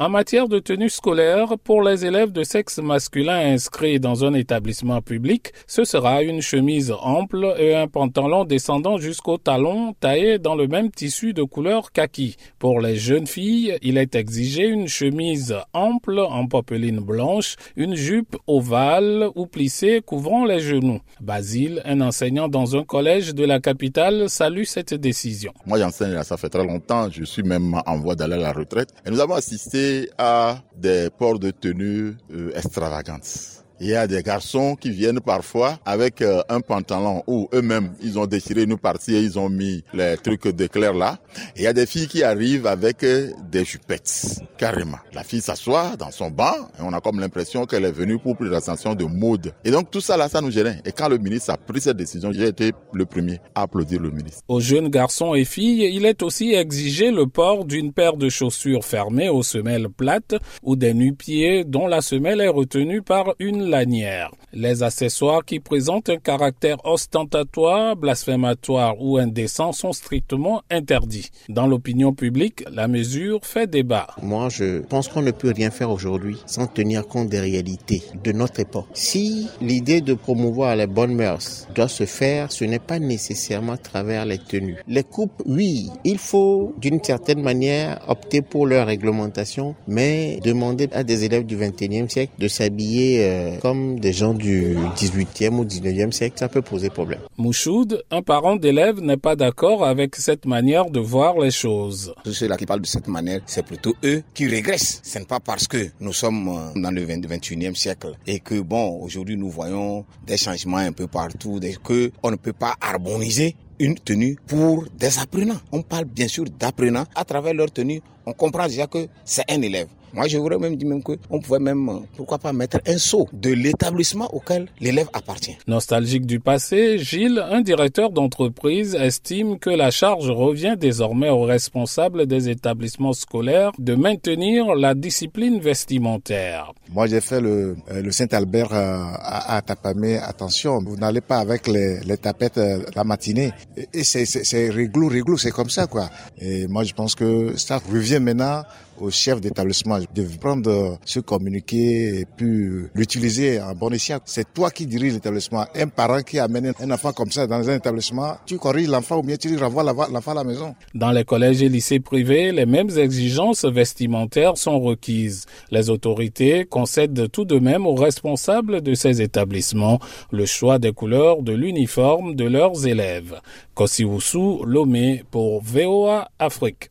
En matière de tenue scolaire, pour les élèves de sexe masculin inscrits dans un établissement public, ce sera une chemise ample et un pantalon descendant jusqu'au talon taillé dans le même tissu de couleur kaki. Pour les jeunes filles, il est exigé une chemise ample en popeline blanche, une jupe ovale ou plissée couvrant les genoux. Basile, un enseignant dans un collège de la capitale, salue cette décision. Moi j'enseigne ça fait très longtemps, je suis même en voie d'aller à la retraite et nous avons assisté à des ports de tenue euh, extravagantes. Il y a des garçons qui viennent parfois avec euh, un pantalon où eux-mêmes ils ont déchiré une partie et ils ont mis les trucs d'éclair là. il y a des filles qui arrivent avec euh, des jupettes, carrément. La fille s'assoit dans son banc et on a comme l'impression qu'elle est venue pour plus d'ascension de mode. Et donc tout ça là, ça nous gênait. Et quand le ministre a pris cette décision, j'ai été le premier à applaudir le ministre. Aux jeunes garçons et filles, il est aussi exigé le port d'une paire de chaussures fermées aux semelles plates ou des nu-pieds dont la semelle est retenue par une lanière. Les accessoires qui présentent un caractère ostentatoire, blasphématoire ou indécent sont strictement interdits. Dans l'opinion publique, la mesure fait débat. Moi, je pense qu'on ne peut rien faire aujourd'hui sans tenir compte des réalités de notre époque. Si l'idée de promouvoir les bonnes mœurs doit se faire, ce n'est pas nécessairement à travers les tenues. Les coupes, oui, il faut d'une certaine manière opter pour leur réglementation, mais demander à des élèves du 21e siècle de s'habiller euh, comme des gens du 18e ou 19e siècle, ça peut poser problème. Mouchoud, un parent d'élève, n'est pas d'accord avec cette manière de voir les choses. Ceux-là qui parlent de cette manière, c'est plutôt eux qui régressent. Ce n'est pas parce que nous sommes euh, dans le 21e siècle et que, bon, aujourd'hui nous voyons des changements un peu partout, que on ne peut pas harmoniser une tenue pour des apprenants. On parle bien sûr d'apprenants. À travers leur tenue, on comprend déjà que c'est un élève. Moi, je voudrais même dire même qu'on pouvait même, euh, pourquoi pas, mettre un sceau de l'établissement auquel l'élève appartient. Nostalgique du passé, Gilles, un directeur d'entreprise, estime que la charge revient désormais aux responsables des établissements scolaires de maintenir la discipline vestimentaire. Moi, j'ai fait le, euh, le Saint-Albert euh, à, à, Tapamé. Attention, vous n'allez pas avec les, les tapettes la matinée. Et c'est réglo, réglo, c'est comme ça, quoi. Et moi, je pense que ça revient maintenant au chef d'établissement de prendre ce communiqué et puis l'utiliser en bon escient. C'est toi qui dirige l'établissement. Un parent qui amène un enfant comme ça dans un établissement, tu corriges l'enfant ou bien tu renvoies l'enfant à la maison. Dans les collèges et lycées privés, les mêmes exigences vestimentaires sont requises. Les autorités concèdent tout de même aux responsables de ces établissements le choix des couleurs de l'uniforme de leurs élèves. Kossi Lomé pour VOA Afrique.